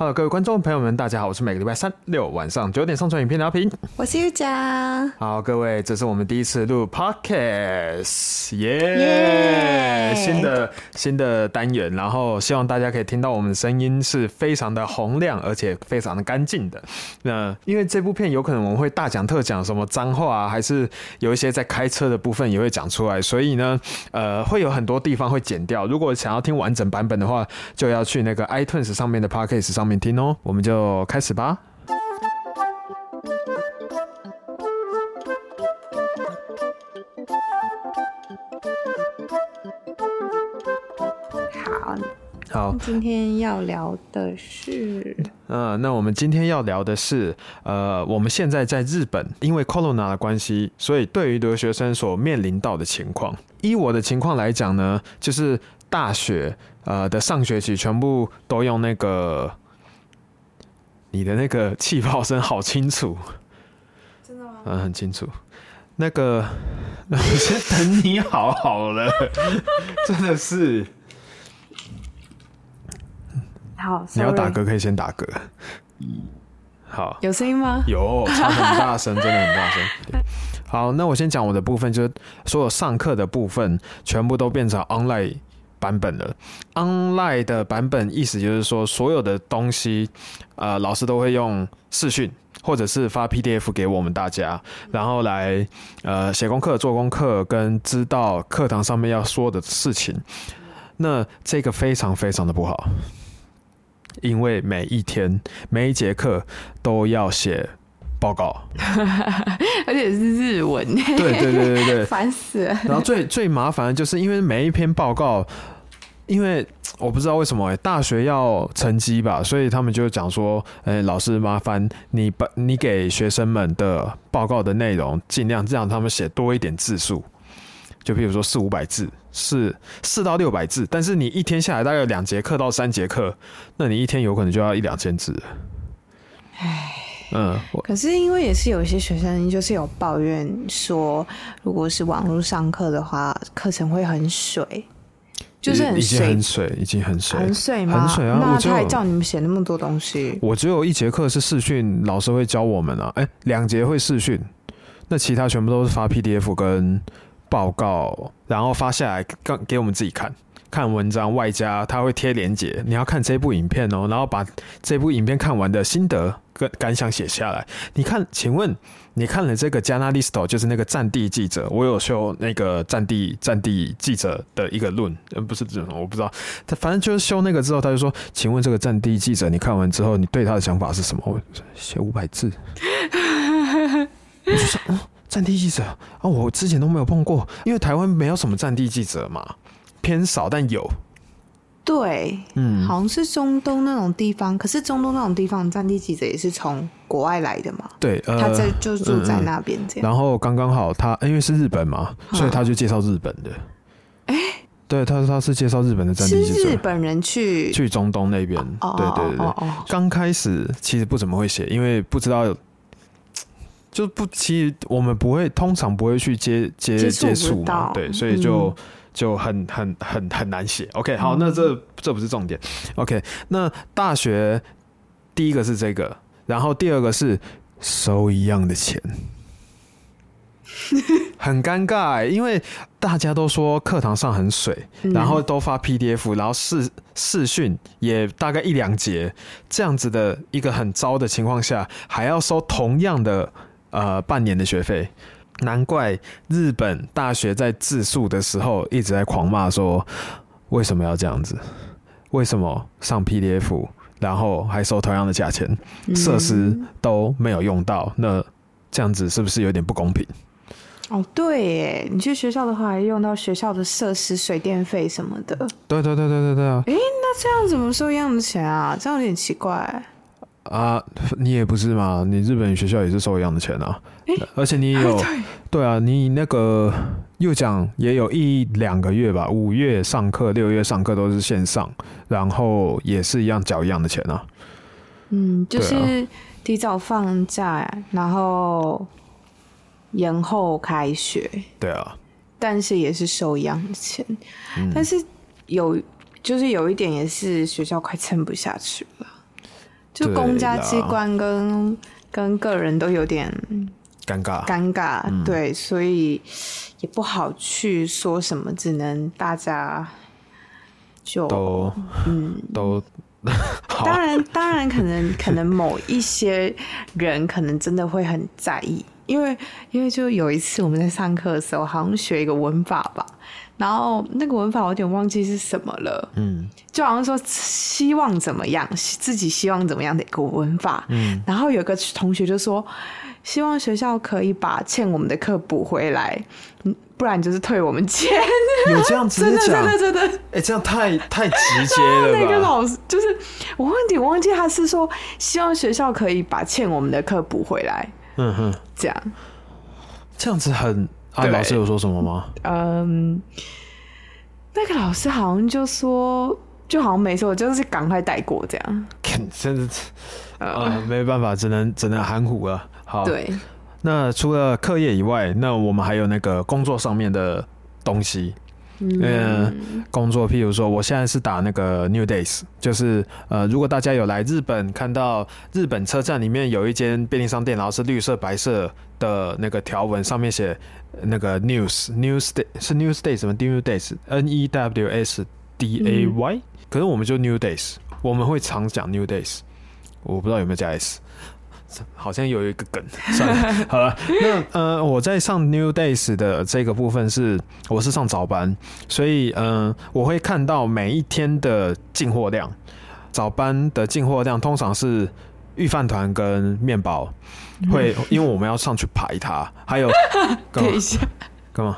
Hello，各位观众朋友们，大家好，我是每个礼拜三六晚上九点上传影片的阿平，我是 U 酱。好，各位，这是我们第一次录 Podcast，耶、yeah! yeah!，新的新的单元，然后希望大家可以听到我们的声音是非常的洪亮，而且非常的干净的。那因为这部片有可能我们会大讲特讲什么脏话啊，还是有一些在开车的部分也会讲出来，所以呢，呃，会有很多地方会剪掉。如果想要听完整版本的话，就要去那个 iTunes 上面的 Podcast 上面听哦，我们就开始吧。好，好，今天要聊的是，嗯、呃，那我们今天要聊的是，呃，我们现在在日本，因为 Corona 的关系，所以对于留学生所面临到的情况，依我的情况来讲呢，就是大学呃的上学期全部都用那个。你的那个气泡声好清楚，真的吗？嗯，很清楚。那个，我先等你好好了，真的是。好，你要打嗝可以先打嗝。好，有声音吗？有，超很大声，真的很大声。好，那我先讲我的部分，就是所有上课的部分全部都变成 online。版本的 online 的版本，意思就是说，所有的东西，呃，老师都会用视讯，或者是发 PDF 给我们大家，然后来呃写功课、做功课，跟知道课堂上面要说的事情。那这个非常非常的不好，因为每一天每一节课都要写报告，而且是日文。对对对对对，烦死了。然后最最麻烦的就是，因为每一篇报告，因为我不知道为什么、欸、大学要成绩吧，所以他们就讲说，哎、欸，老师麻烦你把你给学生们的报告的内容尽量让他们写多一点字数，就比如说四五百字，四四到六百字，但是你一天下来大概有两节课到三节课，那你一天有可能就要一两千字。唉。嗯，可是因为也是有一些学生就是有抱怨说，如果是网络上课的话，课程会很水，就是很水，很水，已经很水，很水吗？很水啊！那他还叫你们写那么多东西？我只有一节课是视讯，老师会教我们啊，哎、欸，两节会视讯，那其他全部都是发 PDF 跟报告，然后发下来给给我们自己看。看文章，外加他会贴连接，你要看这部影片哦，然后把这部影片看完的心得跟感想写下来。你看，请问你看了这个 journalist 就是那个战地记者，我有修那个战地战地记者的一个论，嗯，不是这种，我不知道，他反正就是修那个之后，他就说，请问这个战地记者，你看完之后，你对他的想法是什么？我写五百字，我就说，嗯，战地记者啊，我之前都没有碰过，因为台湾没有什么战地记者嘛。偏少，但有。对，嗯，好像是中东那种地方，可是中东那种地方，战地记者也是从国外来的嘛。对，呃、他在就住在那边这样。然后刚刚好他，他因为是日本嘛，所以他就介绍日本的。哎、嗯，对，他他是介绍日本的战地记者，是日本人去去中东那边。哦、对对对对，刚、哦、开始其实不怎么会写，因为不知道，就不其实我们不会，通常不会去接接接触嘛，对，所以就。嗯就很很很很难写。OK，好，那这这不是重点。OK，那大学第一个是这个，然后第二个是收一样的钱，很尴尬，因为大家都说课堂上很水，然后都发 PDF，然后视视讯也大概一两节，这样子的一个很糟的情况下，还要收同样的呃半年的学费。难怪日本大学在自述的时候一直在狂骂说，为什么要这样子？为什么上 PDF，然后还收同样的价钱，设施都没有用到？那这样子是不是有点不公平？哦，对耶，你去学校的话，还用到学校的设施、水电费什么的。对对对对对对啊！诶，那这样怎么收一样的钱啊？这样有点奇怪。啊，你也不是嘛？你日本学校也是收一样的钱啊，而且你有，对啊，你那个又讲也有一两个月吧，五月上课，六月上课都是线上，然后也是一样缴一样的钱啊。嗯，就是提早放假，然后延后开学。对啊，但是也是收一样的钱，但是有就是有一点也是学校快撑不下去了。就公家机关跟跟个人都有点尴尬，尴尬，嗯、对，所以也不好去说什么，只能大家就都嗯 都。当然，当然，可能可能某一些人可能真的会很在意，因为因为就有一次我们在上课的时候，好像学一个文法吧，然后那个文法我有点忘记是什么了，嗯，就好像说希望怎么样，自己希望怎么样的一个文法，嗯，然后有个同学就说，希望学校可以把欠我们的课补回来，嗯。不然就是退我们钱，有这样直接讲，真的真的，哎、欸，这样太太直接了吧？那个老师就是我忘记，我忘记他是说希望学校可以把欠我们的课补回来。嗯哼，这样，这样子很啊？老师有说什么吗？嗯，那个老师好像就说，就好像没说，就是赶快带过这样。真的，呃，没办法，只能只能含糊了。好，对。那除了课业以外，那我们还有那个工作上面的东西。嗯，工作，譬如说，我现在是打那个 New Days，就是呃，如果大家有来日本，看到日本车站里面有一间便利商店，然后是绿色白色的那个条纹，上面写那个 News News Day 是 News Day 什么？New Days N E W S D A Y，嗯，可是我们就 New Days，我们会常讲 New Days，我不知道有没有加 S。好像有一个梗，算了，好了，那呃，我在上 New Days 的这个部分是，我是上早班，所以嗯、呃，我会看到每一天的进货量，早班的进货量通常是预饭团跟面包，会 因为我们要上去排它，还有，等一下，干嘛？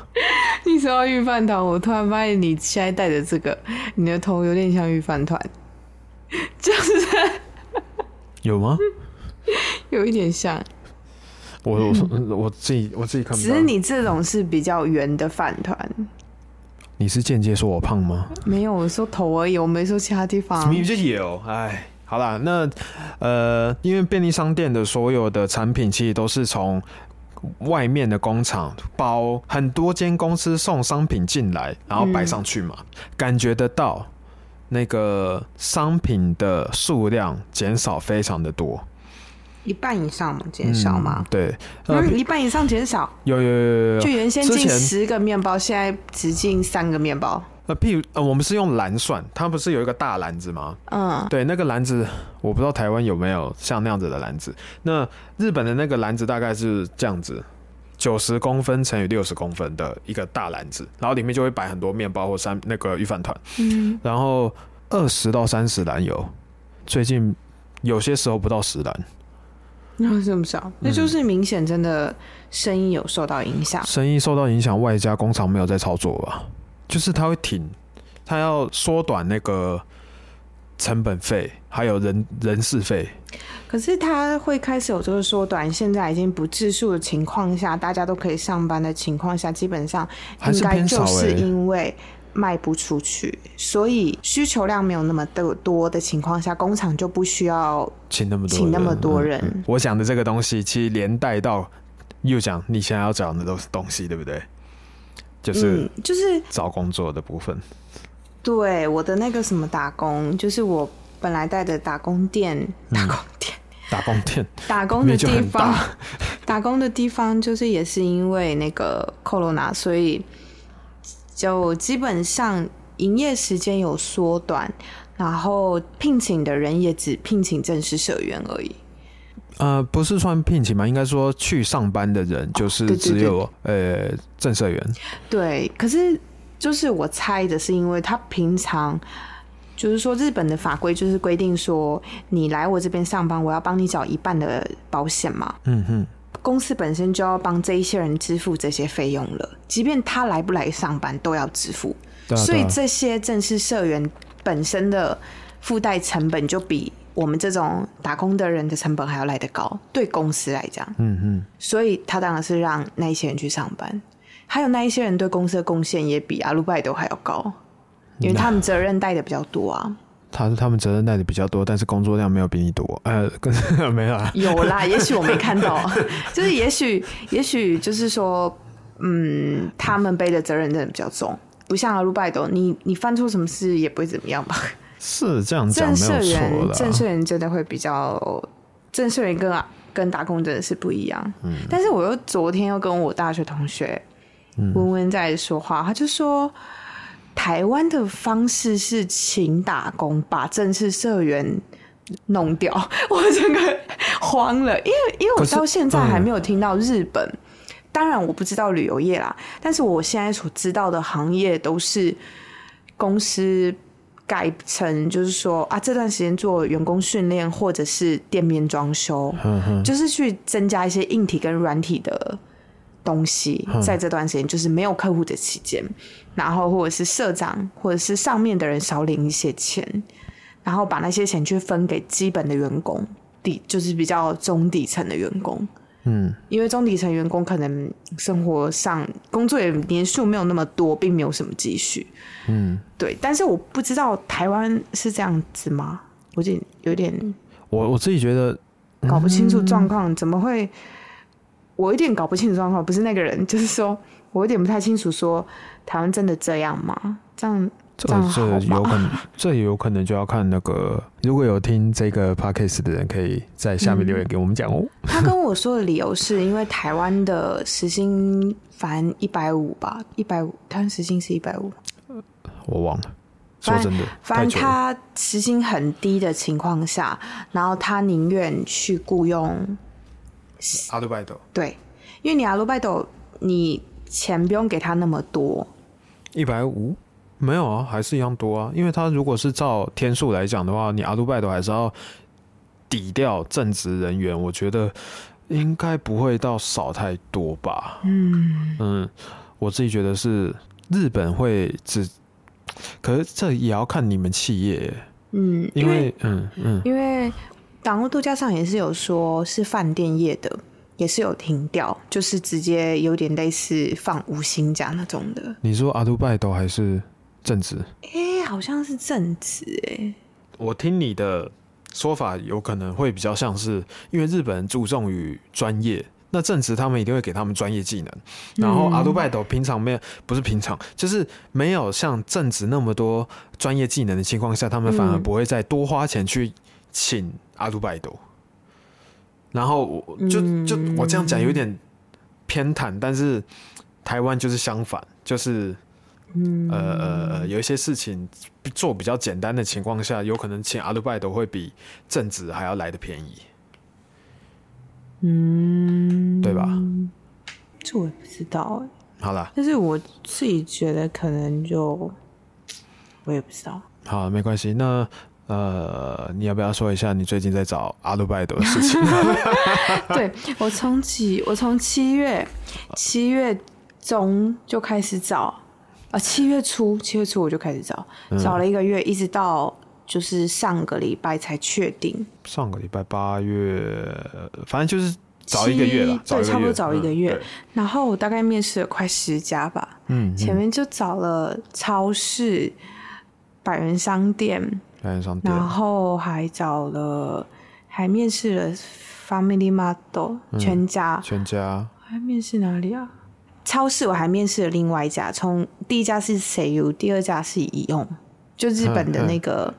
你说到预饭团，我突然发现你现在戴的这个，你的头有点像预饭团，就是。有吗？有一点像，我我 我自己我自己看不到。只是你这种是比较圆的饭团。你是间接说我胖吗？没有，我说头而已，我没说其他地方。明明就有，哎，好啦，那呃，因为便利商店的所有的产品其实都是从外面的工厂包很多间公司送商品进来，然后摆上去嘛，嗯、感觉得到那个商品的数量减少非常的多。一半以上嘛，减少吗？嗯、对，嗯，一半以上减少。有有有有有。就原先进十个面包，现在只进三个面包。呃，譬如呃，我们是用篮算，它不是有一个大篮子吗？嗯，对，那个篮子我不知道台湾有没有像那样子的篮子。那日本的那个篮子大概是这样子，九十公分乘以六十公分的一个大篮子，然后里面就会摆很多面包或三那个御饭团。嗯，然后二十到三十篮有，最近有些时候不到十篮。那这么少，那就是明显真的生意有受到影响。生意受到影响，外加工厂没有在操作吧？就是他会停，他要缩短那个成本费，还有人人事费。可是他会开始有这个缩短，现在已经不计数的情况下，大家都可以上班的情况下，基本上应该就是因为。卖不出去，所以需求量没有那么的多的情况下，工厂就不需要请那么多请那么多人。嗯嗯、我讲的这个东西，其实连带到又讲你现在要讲的都是东西，对不对？就是就是找工作的部分。嗯就是、对，我的那个什么打工，就是我本来带的打工店，打工店，嗯、打工店，打工的地方，打工的地方，就是也是因为那个 Corona，所以。就基本上营业时间有缩短，然后聘请的人也只聘请正式社员而已。呃，不是算聘请嘛？应该说去上班的人就是只有、呃正社员。对，可是就是我猜的是，因为他平常就是说日本的法规就是规定说，你来我这边上班，我要帮你缴一半的保险嘛。嗯哼。公司本身就要帮这一些人支付这些费用了，即便他来不来上班都要支付，对啊对啊，所以这些正式社员本身的附带成本就比我们这种打工的人的成本还要来得高，对公司来讲，嗯嗯，所以他当然是让那一些人去上班，还有那一些人对公司的贡献也比阿鲁拜都还要高，因为他们责任带的比较多啊。他是他们责任带的比较多，但是工作量没有比你多。呃，跟没有啊？有啦，也许我没看到，就是也许，也许就是说，嗯，他们背的责任真的比较重，不像阿鲁拜多，你你犯错什么事也不会怎么样吧？是这样讲，正社员，正社员真的会比较，正社员跟跟打工真的是不一样。嗯，但是我又昨天又跟我大学同学温温在说话，他就说台湾的方式是请打工把正式社员弄掉，我整个慌了，因为因为我到现在还没有听到日本，嗯、当然我不知道旅游业啦，但是我现在所知道的行业都是公司。改成就是说啊，这段时间做员工训练，或者是店面装修，呵呵就是去增加一些硬体跟软体的东西。在这段时间，就是没有客户的期间，然后或者是社长或者是上面的人少领一些钱，然后把那些钱去分给基本的员工，底就是比较中底层的员工。嗯，因为中底层员工可能生活上工作也年数没有那么多，并没有什么积蓄。嗯，对。但是我不知道台湾是这样子吗？我有点有点，我我自己觉得搞不清楚状况，怎么会？我有点搞不清楚状况，不是那个人，就是说我有点不太清楚，说台湾真的这样吗？这样。这这有可能，这也有可能就要看那个，如果有听这个 podcast 的人，可以在下面留言给我们讲哦。他跟我说的理由是因为台湾的时薪凡一百五吧，一百五，他时薪是一百五，我忘了。说真的，反正他时薪很低的情况下，然后他宁愿去雇佣阿鲁拜斗。对，因为你阿鲁拜斗，你钱不用给他那么多，一百五。没有啊，还是一样多啊。因为他如果是照天数来讲的话，你阿鲁拜都还是要抵掉正职人员，我觉得应该不会到少太多吧。嗯嗯，我自己觉得是日本会只，可是这也要看你们企业。嗯，因为，因为嗯嗯，因为港务度假上也是有说是饭店业的。也是有停掉，就是直接有点类似放无薪假那种的。你说阿杜拜都还是？正职，哎、欸，好像是正职哎。我听你的说法，有可能会比较像是，因为日本人注重于专业，那正职他们一定会给他们专业技能。然后阿杜拜斗平常没有，不是平常，就是没有像正职那么多专业技能的情况下，他们反而不会再多花钱去请阿杜拜都。然后我就就我这样讲有点偏袒，但是台湾就是相反，就是。嗯，呃呃有一些事情做比较简单的情况下，有可能请阿鲁拜都会比正职还要来得便宜，嗯，对吧？这我也不知道哎。好了，但是我自己觉得可能就我也不知道。好，没关系。那呃，你要不要说一下你最近在找阿鲁拜德的事情？对，我从几，我从七月七月中就开始找。啊，七月初，七月初我就开始找，嗯、找了一个月，一直到就是上个礼拜才确定。上个礼拜八月，反正就是找一个月了，对，差不多找一个月。嗯、然后我大概面试了快十家吧，嗯，前面就找了超市、百元商店，然后还找了，还面试了 Family Mart 全家，全家，还面试哪里啊？超市我还面试了另外一家，从第一家是 Seiyu，第二家是宜用，就日本的那个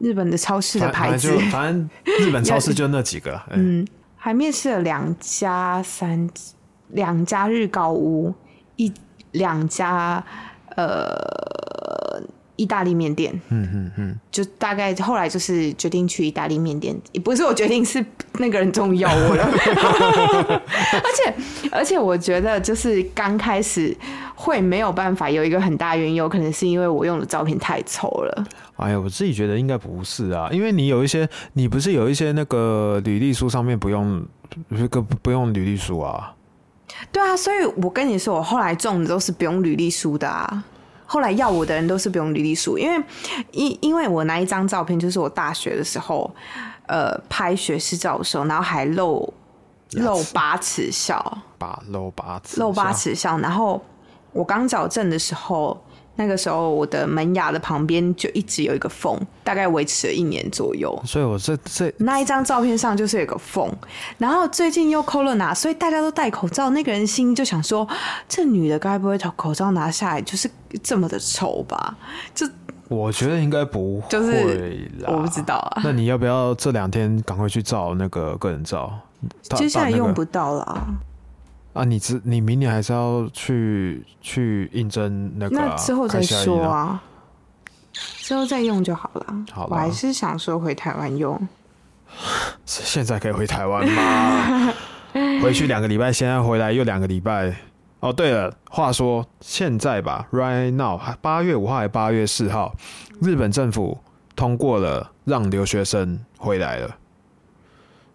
日本的超市的牌子。反正日本超市就那几个。嗯，还面试了两家三两家日高屋，一两家呃。意大利面店，嗯嗯嗯，就大概后来就是决定去意大利面店，也不是我决定，是那个人终于要我了。而且而且我觉得就是刚开始会没有办法，有一个很大原因，有可能是因为我用的照片太丑了。哎呀，我自己觉得应该不是啊，因为你有一些，你不是有一些那个履历书上面不用，这个不用履历书啊？对啊，所以我跟你说，我后来中的都是不用履历书的啊。后来要我的人都是不用履历书，因为因因为我那一张照片就是我大学的时候，呃，拍学士照的时候，然后还露露八尺笑，八露八尺露八尺笑，然后我刚矫正的时候。那个时候，我的门牙的旁边就一直有一个缝，大概维持了一年左右。所以，我这这那一张照片上就是有个缝。然后最近又 Corona，所以大家都戴口罩。那个人心就想说：这女的该不会把口罩拿下来，就是这么的丑吧？就我觉得应该不会，就是我不知道啊。那你要不要这两天赶快去照那个个人照？接下来用不到了。啊，你之你明年还是要去去应征那个、啊？那之后再说啊，之后再用就好了。好了，我还是想说回台湾用。现在可以回台湾吗？回去两个礼拜，现在回来又两个礼拜。哦，对了，话说现在吧，right now，八月五号还是八月四号，日本政府通过了让留学生回来了。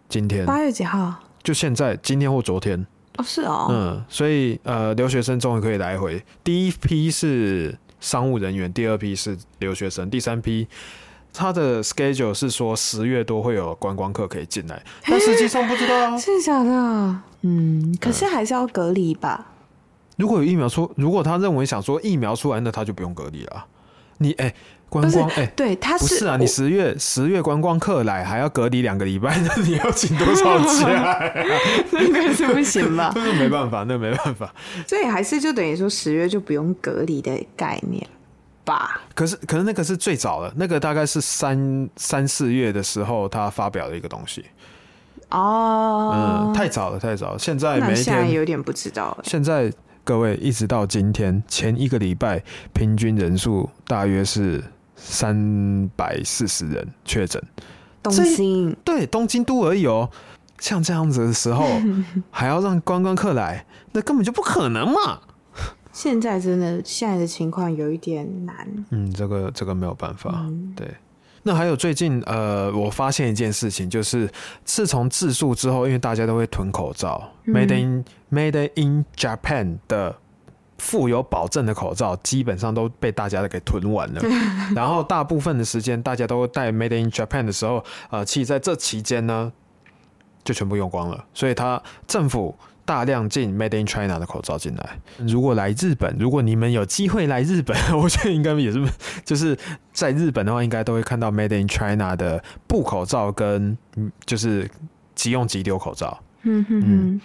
今天八月几号？就现在，今天或昨天。哦，是哦。嗯，所以呃，留学生终于可以来回。第一批是商务人员，第二批是留学生，第三批。他的 schedule 是说十月多会有观光客可以进来，但实际上不知道啊。是假的？嗯，可是还是要隔离吧？如果有疫苗出，如果他认为想说疫苗出来，那他就不用隔离了。你哎、欸，观光哎，欸、对，他是不是啊？你十月十月观光客来还要隔离两个礼拜，那 你要请多少假、啊？那个是不行吧？那个没办法，那个、没办法。所以还是就等于说十月就不用隔离的概念。吧，可是可是那个是最早的，那个大概是三三四月的时候他发表的一个东西哦，嗯，太早了，太早了。现在每一天有点不知道。现在各位一直到今天前一个礼拜，平均人数大约是三百四十人确诊。东京对东京都而已哦，像这样子的时候 还要让观光客来，那根本就不可能嘛。现在真的现在的情况有一点难。嗯，这个这个没有办法。嗯、对，那还有最近呃，我发现一件事情，就是自从自述之后，因为大家都会囤口罩、嗯、，Made in Made in Japan 的富有保证的口罩，基本上都被大家给囤完了。然后大部分的时间，大家都戴 Made in Japan 的时候，呃，其实在这期间呢，就全部用光了。所以，他政府。大量进 Made in China 的口罩进来。如果来日本，如果你们有机会来日本，我觉得应该也是，就是在日本的话，应该都会看到 Made in China 的布口罩跟就是即用即丢口罩。嗯哼哼嗯。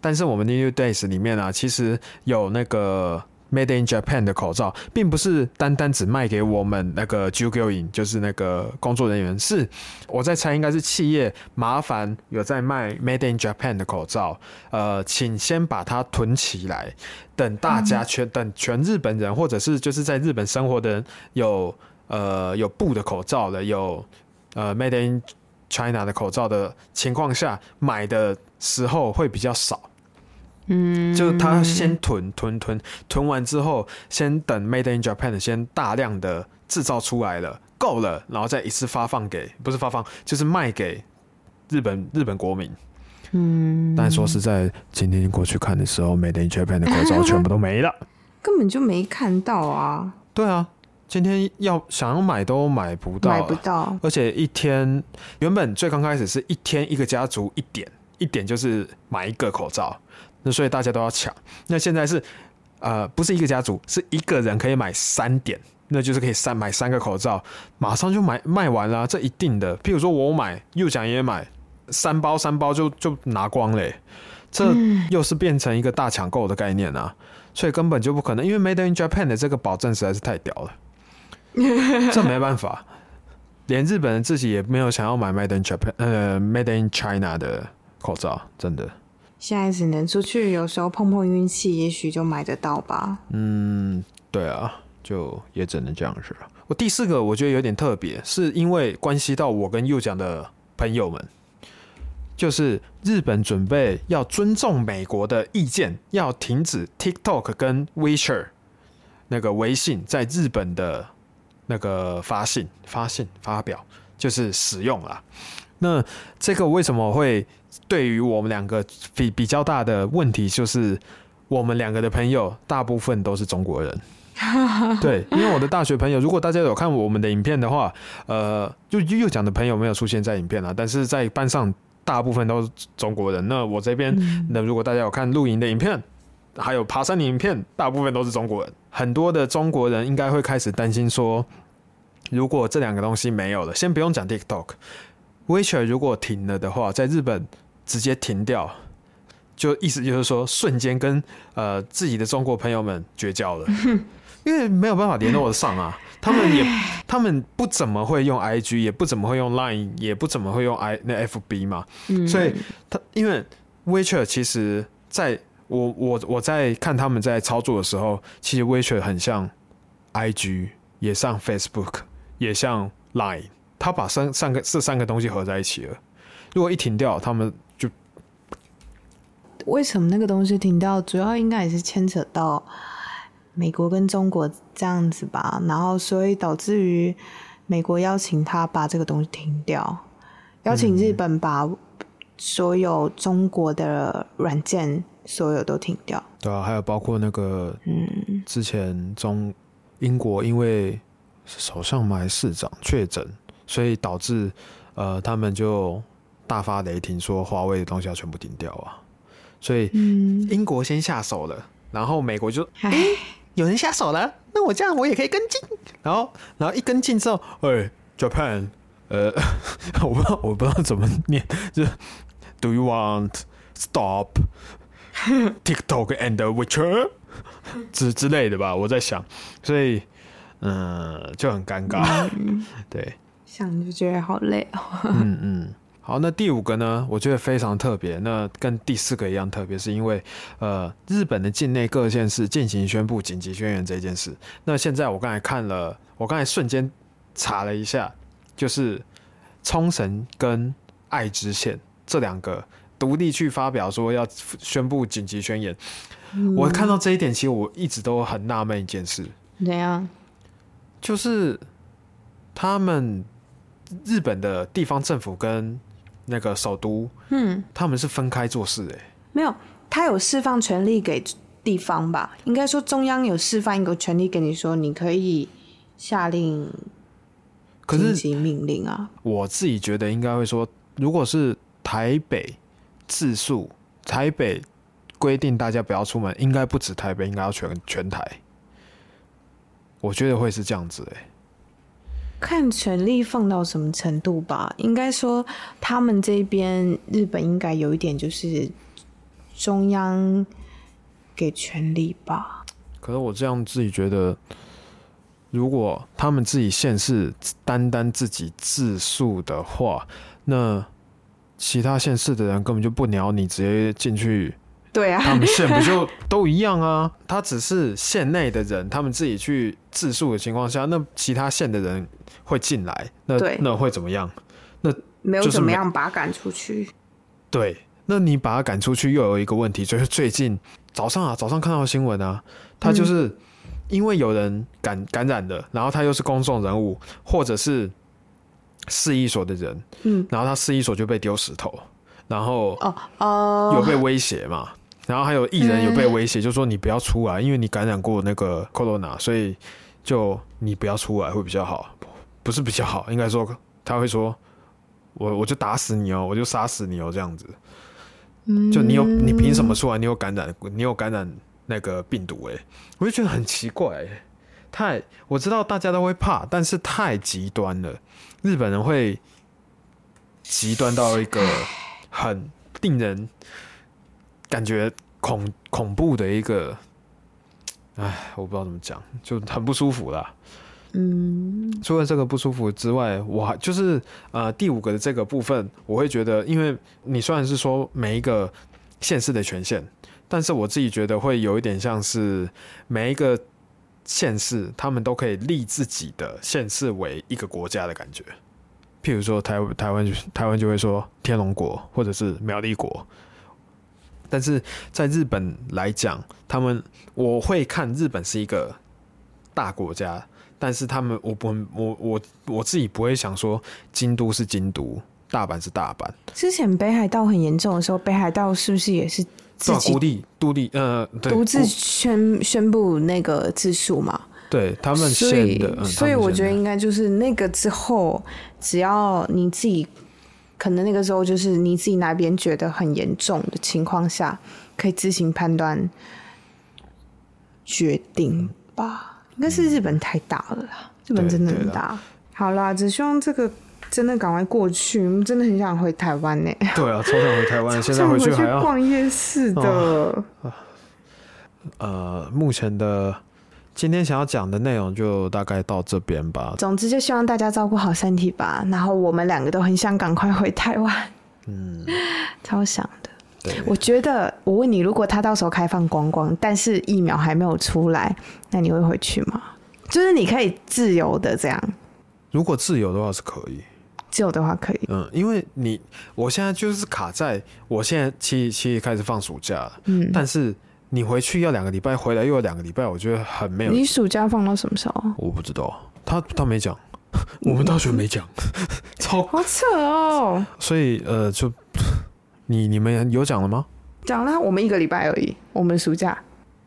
但是我们 New Days 里面啊，其实有那个。Made in Japan 的口罩，并不是单单只卖给我们那个 Jugoin，就是那个工作人员。是我在猜，应该是企业麻烦有在卖 Made in Japan 的口罩。呃，请先把它囤起来，等大家全等全日本人，或者是就是在日本生活的人有呃有布的口罩的，有呃 Made in China 的口罩的情况下，买的时候会比较少。嗯，就他先囤囤囤囤完之后，先等 Made in Japan 先大量的制造出来了，够了，然后再一次发放给，不是发放，就是卖给日本日本国民。嗯，但说实在，今天过去看的时候，Made in Japan 的口罩全部都没了，根本就没看到啊。对啊，今天要想要买都买不到，买不到，而且一天原本最刚开始是一天一个家族一点一点就是买一个口罩。那所以大家都要抢。那现在是，呃，不是一个家族，是一个人可以买三点，那就是可以三买三个口罩，马上就买卖完了，这一定的。譬如说我买，又讲也买，三包三包就就拿光嘞，这又是变成一个大抢购的概念啊，所以根本就不可能，因为 Made in Japan 的这个保证实在是太屌了，这没办法，连日本人自己也没有想要买 Made in Japan，呃，Made in China 的口罩，真的。现在只能出去，有时候碰碰运气，也许就买得到吧。嗯，对啊，就也只能这样子了。我第四个我觉得有点特别，是因为关系到我跟右讲的朋友们，就是日本准备要尊重美国的意见，要停止 TikTok 跟 WeChat 那个微信在日本的那个发信、发信、发表，就是使用啊。那这个为什么会？对于我们两个比比较大的问题，就是我们两个的朋友大部分都是中国人。对，因为我的大学朋友，如果大家有看我们的影片的话，呃，就又讲的朋友没有出现在影片啊，但是在班上大部分都是中国人。那我这边，那如果大家有看露营的影片，还有爬山的影片，大部分都是中国人。很多的中国人应该会开始担心说，如果这两个东西没有了，先不用讲 TikTok，WeChat 如果停了的话，在日本。直接停掉，就意思就是说，瞬间跟呃自己的中国朋友们绝交了，因为没有办法联络得上啊。他们也他们不怎么会用 IG，也不怎么会用 Line，也不怎么会用 I 那 FB 嘛。嗯，所以他因为 WeChat 其实在我我我在看他们在操作的时候，其实 WeChat 很像 IG，也像 Facebook，也像 Line，他把三三个这三个东西合在一起了。如果一停掉，他们就为什么那个东西停掉？主要应该也是牵扯到美国跟中国这样子吧，然后所以导致于美国邀请他把这个东西停掉，邀请日本把所有中国的软件所有都停掉。对啊，还有包括那个嗯，之前中英国因为首相还是市长确诊，所以导致呃他们就。大发雷霆，说华为的东西要全部停掉啊！所以英国先下手了，然后美国就哎、欸，有人下手了，那我这样我也可以跟进。然后，然后一跟进之后，哎、欸、，Japan，呃，我不知道，我不知道怎么念，就 Do you want stop TikTok and WeChat 之之类的吧？我在想，所以嗯，就很尴尬，嗯、对，想就觉得好累哦。嗯 嗯。好，那第五个呢？我觉得非常特别，那跟第四个一样特别，是因为呃，日本的境内各县市进行宣布紧急宣言这件事。那现在我刚才看了，我刚才瞬间查了一下，就是冲绳跟爱知县这两个独立去发表说要宣布紧急宣言。嗯。我看到这一点，其实我一直都很纳闷一件事。怎样？就是他们日本的地方政府跟那个首都，嗯，他们是分开做事。欸，哎，没有，他有释放权力给地方吧？应该说中央有释放一个权力给你说，你可以下令紧急命令啊。我自己觉得应该会说，如果是台北自述，台北规定大家不要出门，应该不止台北，应该要全全台。我觉得会是这样子。欸，哎。看权力放到什么程度吧，应该说他们这边日本应该有一点就是中央给权力吧。可是我这样自己觉得，如果他们自己县市单单自己自肃的话，那其他县市的人根本就不鸟你，直接进去。对啊，他们县不就都一样啊？他只是县内的人，他们自己去自述的情况下，那其他县的人会进来，那那会怎么样？那没有怎么样把他赶出去。对，那你把他赶出去，又有一个问题，就是最近早上啊，早上看到新闻啊，他就是因为有人感感染的，然后他又是公众人物，或者是市役所的人，嗯，然后他市役所就被丢石头，然后哦哦，有被威胁嘛。然后还有艺人有被威胁，就说你不要出来，因为你感染过那个 corona，所以就你不要出来会比较好，不是比较好，应该说他会说，我我就打死你哦，我就杀死你哦，这样子，就你有你凭什么出来？你有感染，你有感染那个病毒？哎，我就觉得很奇怪，太我知道大家都会怕，但是太极端了，日本人会极端到一个很令人。感觉恐恐怖的一个，哎，我不知道怎么讲，就很不舒服啦。嗯，除了这个不舒服之外，我还就是呃第五个的这个部分，我会觉得，因为你虽然是说每一个县市的权限，但是我自己觉得会有一点像是每一个县市，他们都可以立自己的县市为一个国家的感觉。譬如说台台湾，台湾就会说天龙国，或者是苗栗国。但是在日本来讲，他们我会看日本是一个大国家，但是他们我不我我我自己不会想说京都是京都，大阪是大阪。之前北海道很严重的时候，北海道是不是也是自己独立独立呃独自宣宣布那个自述嘛？对他们县的，所以，所以我觉得应该就是那个之后，只要你自己。可能那个时候就是你自己哪边觉得很严重的情况下，可以自行判断决定吧。应该是日本太大了啦，日本真的很大。好啦，只希望这个真的赶快过去。我们真的很想回台湾呢。对啊，超想回台湾，现在回去还要逛夜市的。呃，目前的今天想要讲的内容就大概到这边吧。总之，就希望大家照顾好身体吧。然后我们两个都很想赶快回台湾，嗯，超想的。对，我觉得，我问你，如果他到时候开放观光，但是疫苗还没有出来，那你会回去吗？就是你可以自由的这样。如果自由的话是可以，自由的话可以。嗯，因为你我现在就是卡在，我现在七七开始放暑假了，嗯，但是。你回去要两个礼拜，回来又要两个礼拜，我觉得很没有。你暑假放到什么时候？我不知道，他他没讲，我们大学没讲，超好扯哦。所以呃，就你你们有讲了吗？讲了，我们一个礼拜而已，我们暑假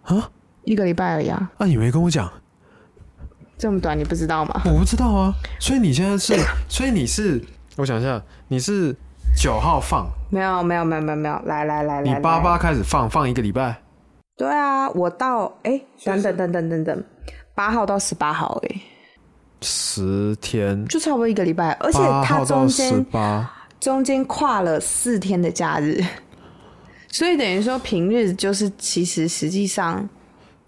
啊，一个礼拜而已啊。啊，你没跟我讲，这么短，你不知道吗？我不知道啊。所以你现在是，所以你是，我想一下，你是九号放？没有没有没有没有没有，来来来来，你八八开始放，放一个礼拜。对啊，我到哎，等等等等等等，八号到十八号哎，十天就差不多一个礼拜，而且它中间中间跨了四天的假日，所以等于说平日就是其实实际上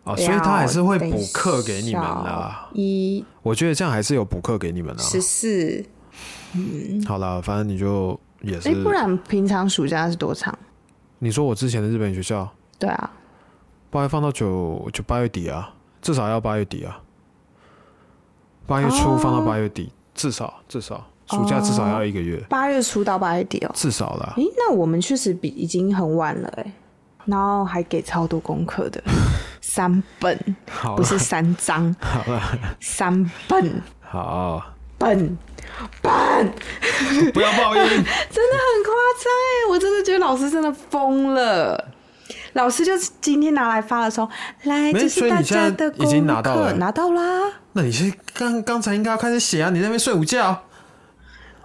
啊，所以他还是会补课给你们的。一，我觉得这样还是有补课给你们的。十四，嗯，好了，反正你就也是，不然平常暑假是多长？你说我之前的日本学校，对啊。八月放到九就八月底啊，至少要八月底啊。八月初放到八月底，oh. 至少至少暑假至少要一个月。八月初到八月底哦，至少啦。诶、欸，那我们确实比已经很晚了哎，然后还给超多功课的，三本，不是三张，好了，三本，好，本。本，不要报应，真的很夸张哎，我真的觉得老师真的疯了。老师就是今天拿来发的时候，来，这是大家的功课，已经拿到了，拿到啦。那你是刚刚才应该要开始写啊？你在那边睡午觉，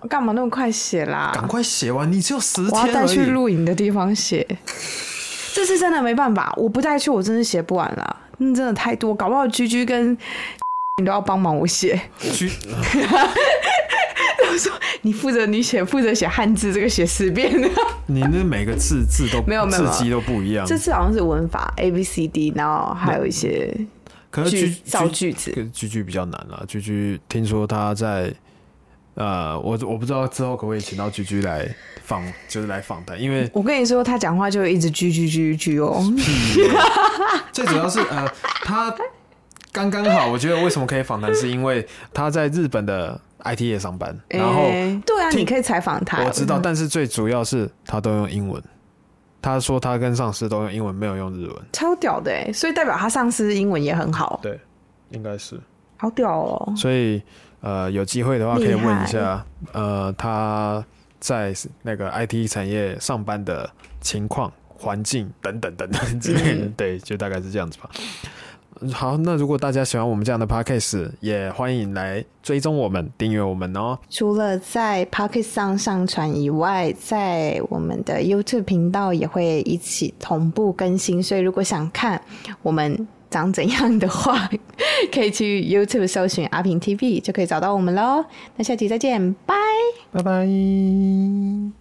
我干嘛那么快写啦？赶快写完，你只有十天，我要带去露营的地方写。这次真的没办法，我不带去，我真的写不完了。嗯，真的太多，搞不好居居跟 你都要帮忙我写。说你负责你写负责写汉字，这个写十遍。你那每个字字都没有没有字迹都不一样。这次好像是文法 A B C D，然后还有一些可是造句子。句句比较难了。句句听说他在呃，我我不知道之后可不可以请到句句来访，就是来访谈。因为我跟你说，他讲话就一直句句句句哦。最主要是呃，他刚刚好，我觉得为什么可以访谈，是因为他在日本的。IT 业上班，然后、欸、对啊，你可以采访他。我知道，但是最主要是他都用英文。他说他跟上司都用英文，没有用日文，超屌的哎！所以代表他上司英文也很好。对，应该是。好屌哦！所以呃，有机会的话可以问一下，呃，他在那个 IT 产业上班的情况、环境等等等等之类的。嗯、对，就大概是这样子吧。好，那如果大家喜欢我们这样的 podcast，也欢迎来追踪我们、订阅我们哦。除了在 podcast 上上传以外，在我们的 YouTube 频道也会一起同步更新。所以如果想看我们长怎样的话，可以去 YouTube 搜寻阿平 TV，就可以找到我们喽。那下期再见，拜拜拜。